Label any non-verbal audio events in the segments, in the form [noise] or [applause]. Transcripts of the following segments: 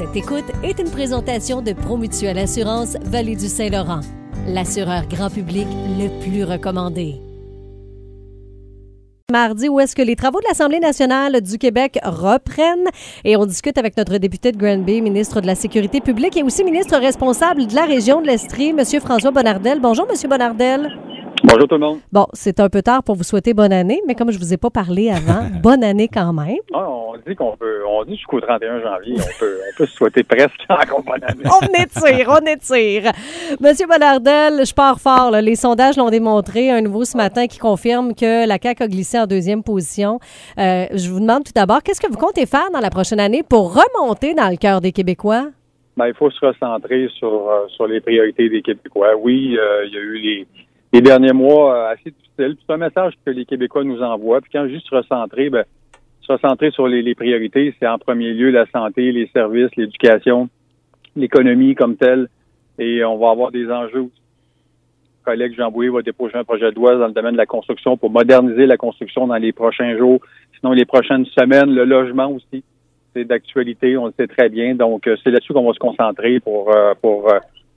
Cette écoute est une présentation de Promutuelle Assurance Vallée du Saint-Laurent, l'assureur grand public le plus recommandé. Mardi, où est-ce que les travaux de l'Assemblée nationale du Québec reprennent? Et on discute avec notre député de Granby, ministre de la Sécurité publique et aussi ministre responsable de la région de l'Estrie, M. François Bonnardel. Bonjour, M. Bonnardel. Bonjour tout le monde. Bon, c'est un peu tard pour vous souhaiter bonne année, mais comme je vous ai pas parlé avant, [laughs] bonne année quand même. Ah, on dit qu'on peut, on dit jusqu'au 31 janvier, on peut, on peut se souhaiter presque [laughs] encore bonne année. On étire, on étire. Monsieur Bonnardel, je pars fort. là. Les sondages l'ont démontré. Un nouveau ce matin qui confirme que la CAQ a glissé en deuxième position. Euh, je vous demande tout d'abord, qu'est-ce que vous comptez faire dans la prochaine année pour remonter dans le cœur des Québécois? Ben, il faut se recentrer sur, euh, sur les priorités des Québécois. Oui, euh, il y a eu les, les derniers mois euh, assez difficiles. C'est un message que les Québécois nous envoient. Puis quand dis se recentrer, ben, se recentrer sur les, les priorités, c'est en premier lieu la santé, les services, l'éducation, l'économie comme telle. Et on va avoir des enjeux. Mon collègue Jean Bouy va déposer un projet de loi dans le domaine de la construction pour moderniser la construction dans les prochains jours. Sinon, les prochaines semaines, le logement aussi, c'est d'actualité, on le sait très bien. Donc, euh, c'est là-dessus qu'on va se concentrer pour, euh, pour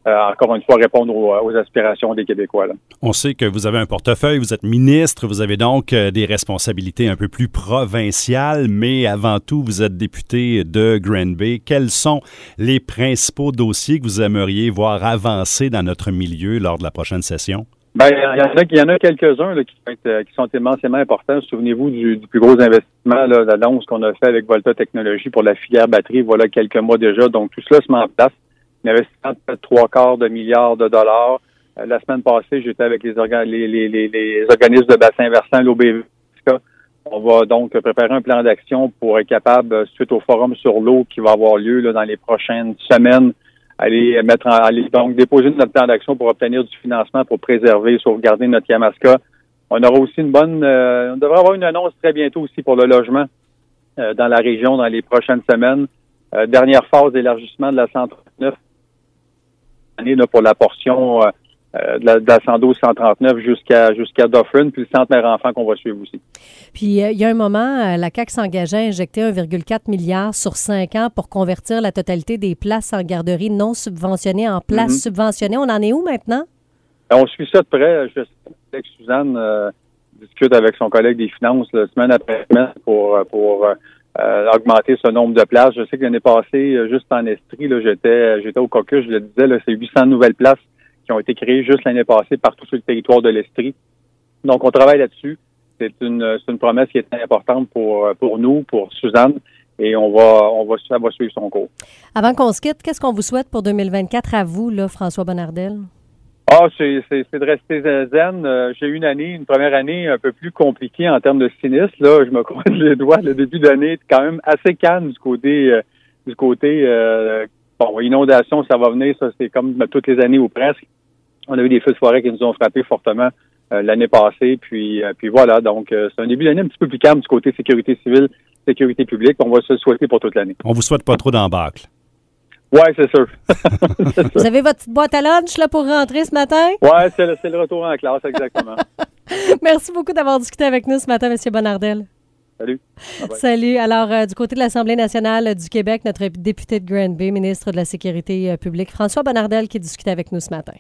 euh, encore une fois, répondre aux, aux aspirations des Québécois. là. On sait que vous avez un portefeuille, vous êtes ministre, vous avez donc euh, des responsabilités un peu plus provinciales, mais avant tout, vous êtes député de Granby. Quels sont les principaux dossiers que vous aimeriez voir avancer dans notre milieu lors de la prochaine session? Ben, il y en a, a quelques-uns qui, euh, qui sont immensément importants. Souvenez-vous du, du plus gros investissement, l'annonce qu'on a fait avec Volta Technologies pour la filière batterie, voilà quelques mois déjà. Donc, tout cela se met en place. Un investissement de trois quarts de milliards de dollars. Euh, la semaine passée, j'étais avec les, les, les, les, organismes de bassin versant, l'OBV. On va donc préparer un plan d'action pour être capable, euh, suite au forum sur l'eau qui va avoir lieu là, dans les prochaines semaines, aller mettre en, aller donc déposer notre plan d'action pour obtenir du financement pour préserver, sauvegarder notre Yamaska. On aura aussi une bonne, euh, on devrait avoir une annonce très bientôt aussi pour le logement euh, dans la région dans les prochaines semaines. Euh, dernière phase d'élargissement de la 139 année là, pour la portion euh, euh, de la, de la 112 139 jusqu'à jusqu'à Dufferin, puis le centre mère enfant qu'on va suivre aussi. Puis, euh, il y a un moment, euh, la CAQ s'engageait à injecter 1,4 milliard sur 5 ans pour convertir la totalité des places en garderie non subventionnées en places Mhm. subventionnées. On en est où maintenant? Euh, On suit ça de près. Je sais que Suzanne discute avec son collègue des finances là, semaine après semaine pour, pour euh, euh, augmenter ce nombre de places. Je sais que l'année passée, euh, juste en Estrie, j'étais j'étais au caucus, je le disais, c'est 800 nouvelles places qui ont été créées juste l'année passée partout sur le territoire de l'Estrie. Donc, on travaille là-dessus. C'est une, une promesse qui est importante pour, euh, pour nous, pour Suzanne, et on va, on va, ça va suivre son cours. Avant qu'on se quitte, qu'est-ce qu'on vous souhaite pour 2024 à vous, là, François Bonnardel? Ah, c'est de rester zen. Euh, J'ai eu une année, une première année un peu plus compliquée en termes de sinistre. Là, je me croise les doigts. Le début d'année est quand même assez calme du côté euh, du côté euh, bon inondation, ça va venir. Ça c'est comme toutes les années ou presque. On a eu des feux de forêt qui nous ont frappé fortement l'année passée. Puis puis voilà. Donc c'est un début d'année un petit peu plus calme du côté sécurité civile, sécurité publique. On va se le souhaiter pour toute l'année. On vous souhaite pas trop d'embâcle. Ouais, [laughs] c'est sûr. Vous avez votre petite boîte à lunch là, pour rentrer ce matin? ouais, c'est le, retour en classe exactement. [laughs] Merci beaucoup d'avoir discuté avec nous ce matin, M. Bonnardel. Salut. Bye bye. Salut. Alors, euh, du côté de l'Assemblée nationale du Québec, notre député de Granby, ministre de la Sécurité euh, publique, François Bonnardel, qui discutait avec nous ce matin.